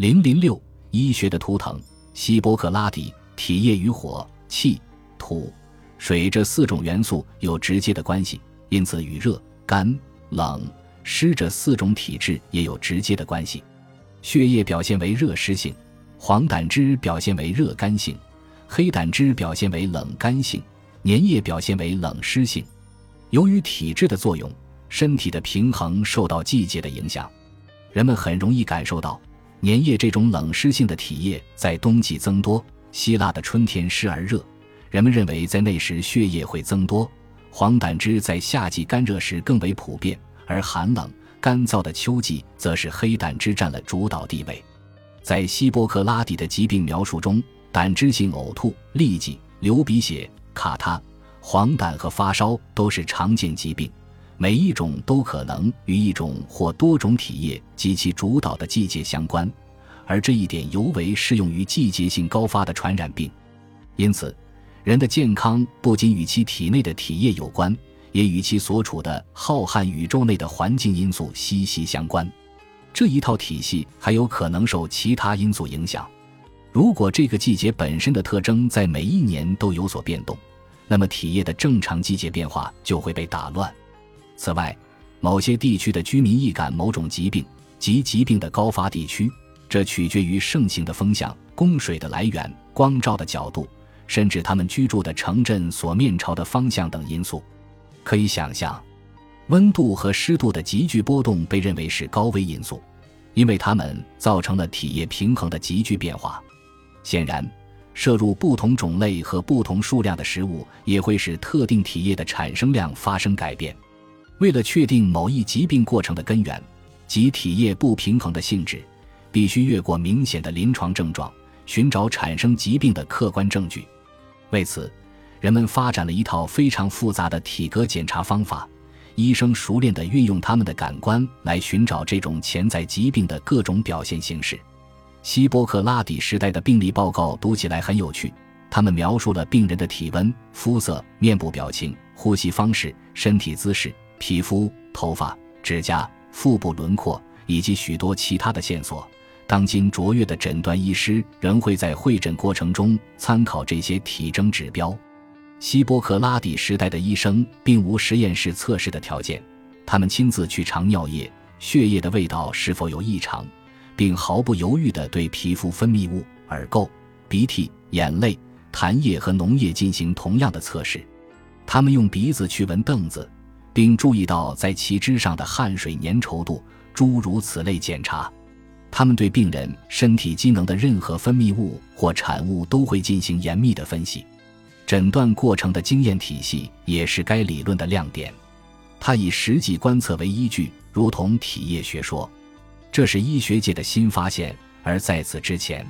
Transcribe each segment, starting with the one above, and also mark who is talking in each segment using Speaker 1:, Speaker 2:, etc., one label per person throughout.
Speaker 1: 零零六医学的图腾，希波克拉底体液与火、气、土、水这四种元素有直接的关系，因此与热、干、冷、湿这四种体质也有直接的关系。血液表现为热湿性，黄胆汁表现为热干性，黑胆汁表现为冷干性，粘液表现为冷湿性。由于体质的作用，身体的平衡受到季节的影响，人们很容易感受到粘液这种冷湿性的体液在冬季增多。希腊的春天湿而热，人们认为在那时血液会增多。黄胆汁在夏季干热时更为普遍，而寒冷。干燥的秋季，则是黑胆汁占了主导地位。在希波克拉底的疾病描述中，胆汁性呕吐、痢疾、流鼻血、卡他、黄疸和发烧都是常见疾病，每一种都可能与一种或多种体液及其主导的季节相关，而这一点尤为适用于季节性高发的传染病。因此，人的健康不仅与其体内的体液有关。也与其所处的浩瀚宇宙内的环境因素息息相关，这一套体系还有可能受其他因素影响。如果这个季节本身的特征在每一年都有所变动，那么体液的正常季节变化就会被打乱。此外，某些地区的居民易感某种疾病及疾病的高发地区，这取决于盛行的风向、供水的来源、光照的角度，甚至他们居住的城镇所面朝的方向等因素。可以想象，温度和湿度的急剧波动被认为是高危因素，因为它们造成了体液平衡的急剧变化。显然，摄入不同种类和不同数量的食物也会使特定体液的产生量发生改变。为了确定某一疾病过程的根源及体液不平衡的性质，必须越过明显的临床症状，寻找产生疾病的客观证据。为此，人们发展了一套非常复杂的体格检查方法，医生熟练地运用他们的感官来寻找这种潜在疾病的各种表现形式。希波克拉底时代的病例报告读起来很有趣，他们描述了病人的体温、肤色、面部表情、呼吸方式、身体姿势、皮肤、头发、指甲、腹部轮廓以及许多其他的线索。当今卓越的诊断医师仍会在会诊过程中参考这些体征指标。希波克拉底时代的医生并无实验室测试的条件，他们亲自去尝尿液、血液的味道是否有异常，并毫不犹豫地对皮肤分泌物、耳垢、鼻涕、眼泪、痰液和脓液进行同样的测试。他们用鼻子去闻凳子，并注意到在其之上的汗水粘稠度，诸如此类检查。他们对病人身体机能的任何分泌物或产物都会进行严密的分析。诊断过程的经验体系也是该理论的亮点，它以实际观测为依据，如同体液学说，这是医学界的新发现。而在此之前，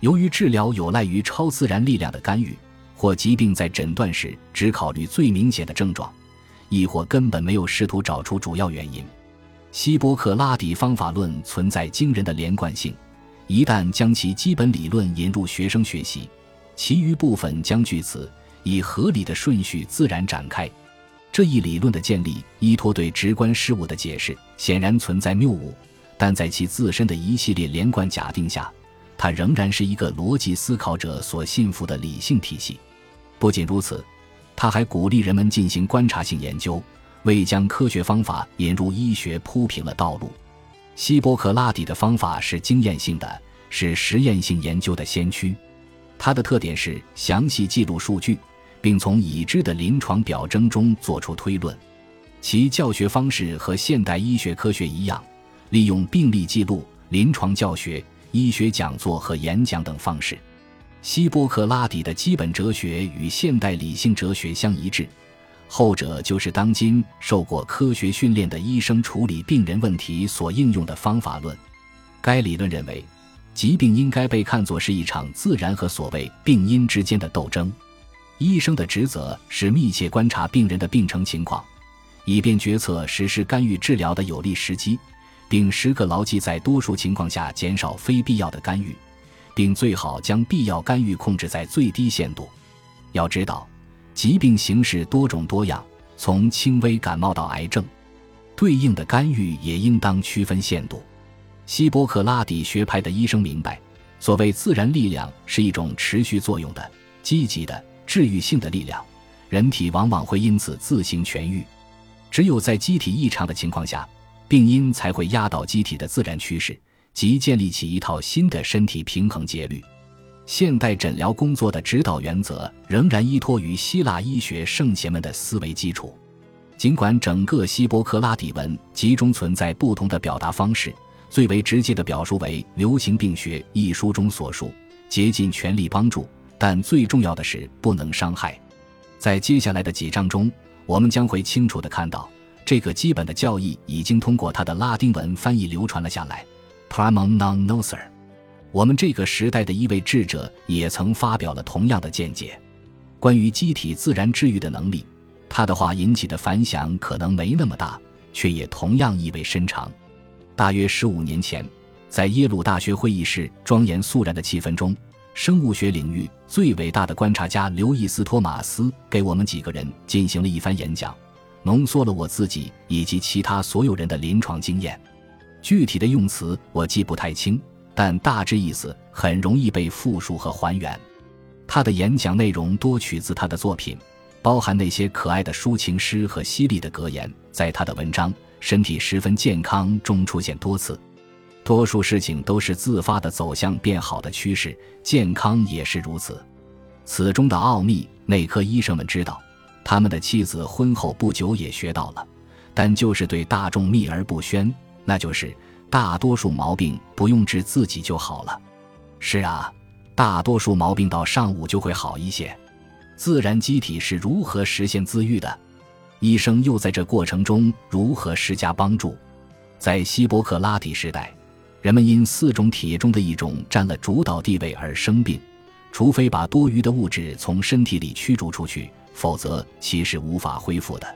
Speaker 1: 由于治疗有赖于超自然力量的干预，或疾病在诊断时只考虑最明显的症状，亦或根本没有试图找出主要原因。希波克拉底方法论存在惊人的连贯性，一旦将其基本理论引入学生学习。其余部分将据此以合理的顺序自然展开。这一理论的建立依托对直观事物的解释，显然存在谬误，但在其自身的一系列连贯假定下，它仍然是一个逻辑思考者所信服的理性体系。不仅如此，他还鼓励人们进行观察性研究，为将科学方法引入医学铺平了道路。希波克拉底的方法是经验性的，是实验性研究的先驱。它的特点是详细记录数据，并从已知的临床表征中做出推论。其教学方式和现代医学科学一样，利用病例记录、临床教学、医学讲座和演讲等方式。希波克拉底的基本哲学与现代理性哲学相一致，后者就是当今受过科学训练的医生处理病人问题所应用的方法论。该理论认为。疾病应该被看作是一场自然和所谓病因之间的斗争。医生的职责是密切观察病人的病程情况，以便决策实施干预治疗的有利时机，并时刻牢记在多数情况下减少非必要的干预，并最好将必要干预控制在最低限度。要知道，疾病形式多种多样，从轻微感冒到癌症，对应的干预也应当区分限度。希波克拉底学派的医生明白，所谓自然力量是一种持续作用的、积极的、治愈性的力量，人体往往会因此自行痊愈。只有在机体异常的情况下，病因才会压倒机体的自然趋势，即建立起一套新的身体平衡节律。现代诊疗工作的指导原则仍然依托于希腊医学圣贤们的思维基础。尽管整个希波克拉底文集中存在不同的表达方式，最为直接的表述为《流行病学》一书中所述，竭尽全力帮助，但最重要的是不能伤害。在接下来的几章中，我们将会清楚地看到，这个基本的教义已经通过他的拉丁文翻译流传了下来。Primum non nocere。我们这个时代的一位智者也曾发表了同样的见解，关于机体自然治愈的能力。他的话引起的反响可能没那么大，却也同样意味深长。大约十五年前，在耶鲁大学会议室庄严肃然的气氛中，生物学领域最伟大的观察家刘易斯·托马斯给我们几个人进行了一番演讲，浓缩了我自己以及其他所有人的临床经验。具体的用词我记不太清，但大致意思很容易被复述和还原。他的演讲内容多取自他的作品。包含那些可爱的抒情诗和犀利的格言，在他的文章《身体十分健康》中出现多次。多数事情都是自发的走向变好的趋势，健康也是如此。此中的奥秘，内科医生们知道，他们的妻子婚后不久也学到了，但就是对大众秘而不宣。那就是大多数毛病不用治自己就好了。是啊，大多数毛病到上午就会好一些。自然机体是如何实现自愈的？医生又在这过程中如何施加帮助？在希波克拉底时代，人们因四种体液中的一种占了主导地位而生病，除非把多余的物质从身体里驱逐出去，否则其是无法恢复的。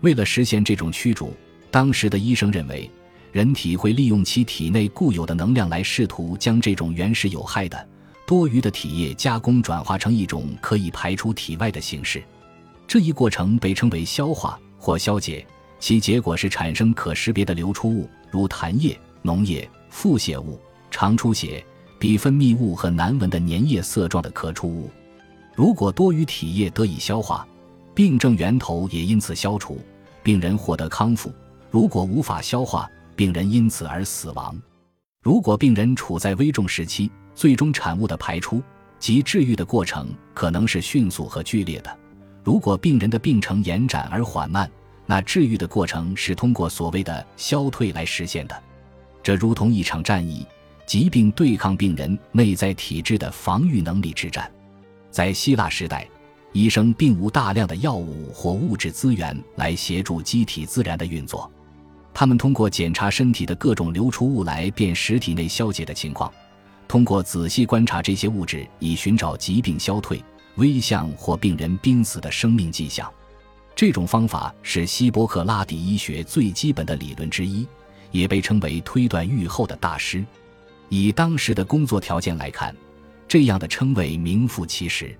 Speaker 1: 为了实现这种驱逐，当时的医生认为，人体会利用其体内固有的能量来试图将这种原始有害的。多余的体液加工转化成一种可以排出体外的形式，这一过程被称为消化或消解，其结果是产生可识别的流出物，如痰液、脓液、腹泻物、肠出血、比分泌物和难闻的粘液色状的可出物。如果多余体液得以消化，病症源头也因此消除，病人获得康复；如果无法消化，病人因此而死亡。如果病人处在危重时期，最终产物的排出及治愈的过程可能是迅速和剧烈的。如果病人的病程延展而缓慢，那治愈的过程是通过所谓的消退来实现的。这如同一场战役，疾病对抗病人内在体质的防御能力之战。在希腊时代，医生并无大量的药物或物质资源来协助机体自然的运作，他们通过检查身体的各种流出物来辨识体内消解的情况。通过仔细观察这些物质，以寻找疾病消退、危象或病人濒死的生命迹象。这种方法是希波克拉底医学最基本的理论之一，也被称为推断预后的大师。以当时的工作条件来看，这样的称谓名副其实。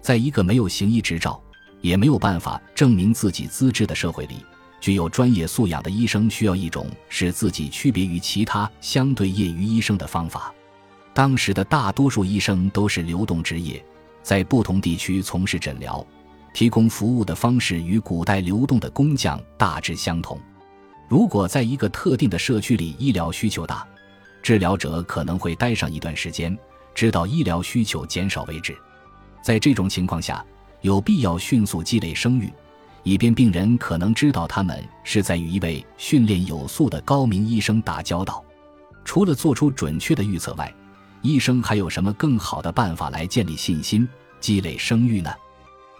Speaker 1: 在一个没有行医执照，也没有办法证明自己资质的社会里，具有专业素养的医生需要一种使自己区别于其他相对业余医生的方法。当时的大多数医生都是流动职业，在不同地区从事诊疗、提供服务的方式与古代流动的工匠大致相同。如果在一个特定的社区里医疗需求大，治疗者可能会待上一段时间，直到医疗需求减少为止。在这种情况下，有必要迅速积累声誉，以便病人可能知道他们是在与一位训练有素的高明医生打交道。除了做出准确的预测外，医生还有什么更好的办法来建立信心、积累声誉呢？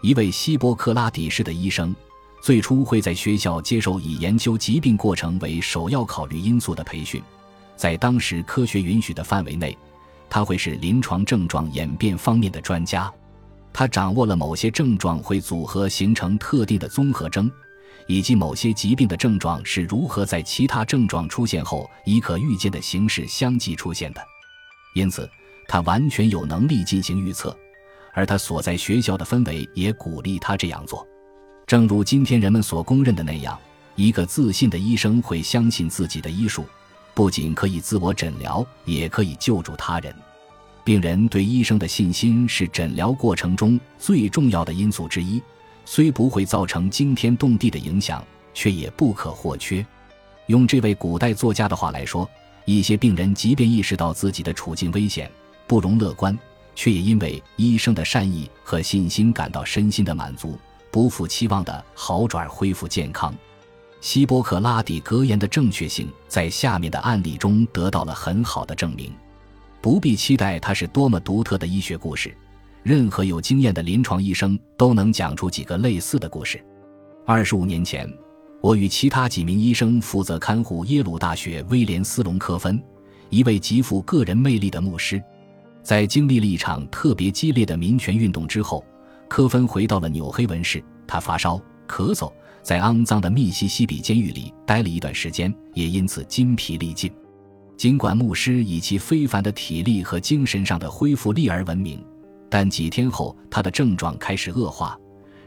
Speaker 1: 一位希波克拉底式的医生，最初会在学校接受以研究疾病过程为首要考虑因素的培训，在当时科学允许的范围内，他会是临床症状演变方面的专家。他掌握了某些症状会组合形成特定的综合征，以及某些疾病的症状是如何在其他症状出现后以可预见的形式相继出现的。因此，他完全有能力进行预测，而他所在学校的氛围也鼓励他这样做。正如今天人们所公认的那样，一个自信的医生会相信自己的医术，不仅可以自我诊疗，也可以救助他人。病人对医生的信心是诊疗过程中最重要的因素之一，虽不会造成惊天动地的影响，却也不可或缺。用这位古代作家的话来说，一些病人即便意识到自己的处境危险，不容乐观，却也因为医生的善意和信心感到身心的满足，不负期望的好转恢复健康。希波克拉底格言的正确性，在下面的案例中得到了很好的证明。不必期待它是多么独特的医学故事，任何有经验的临床医生都能讲出几个类似的故事。二十五年前，我与其他几名医生负责看护耶鲁大学威廉斯隆科芬，一位极富个人魅力的牧师。在经历了一场特别激烈的民权运动之后，科芬回到了纽黑文市。他发烧、咳嗽，在肮脏的密西西比监狱里待了一段时间，也因此筋疲力尽。尽管牧师以其非凡的体力和精神上的恢复力而闻名，但几天后他的症状开始恶化，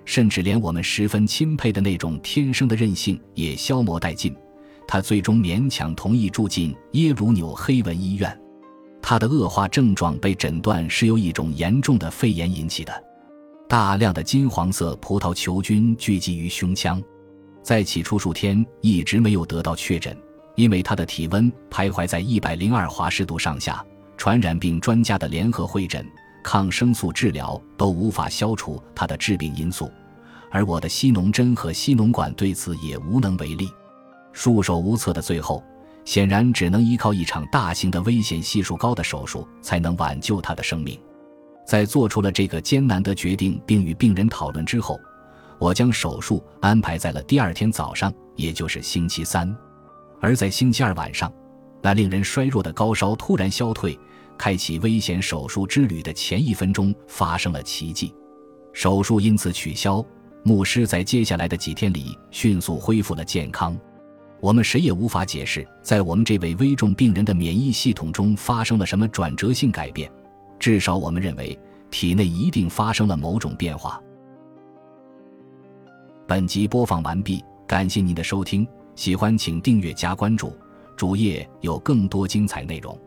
Speaker 1: 甚至连我们十分钦佩的那种天生的韧性也消磨殆尽。他最终勉强同意住进耶鲁纽黑文医院。他的恶化症状被诊断是由一种严重的肺炎引起的，大量的金黄色葡萄球菌聚集于胸腔，在起初数天一直没有得到确诊。因为他的体温徘徊在一百零二华氏度上下，传染病专家的联合会诊、抗生素治疗都无法消除他的致病因素，而我的吸脓针和吸脓管对此也无能为力。束手无策的最后，显然只能依靠一场大型的、危险系数高的手术才能挽救他的生命。在做出了这个艰难的决定并与病人讨论之后，我将手术安排在了第二天早上，也就是星期三。而在星期二晚上，那令人衰弱的高烧突然消退，开启危险手术之旅的前一分钟发生了奇迹，手术因此取消。牧师在接下来的几天里迅速恢复了健康。我们谁也无法解释，在我们这位危重病人的免疫系统中发生了什么转折性改变，至少我们认为体内一定发生了某种变化。本集播放完毕，感谢您的收听。喜欢请订阅加关注，主页有更多精彩内容。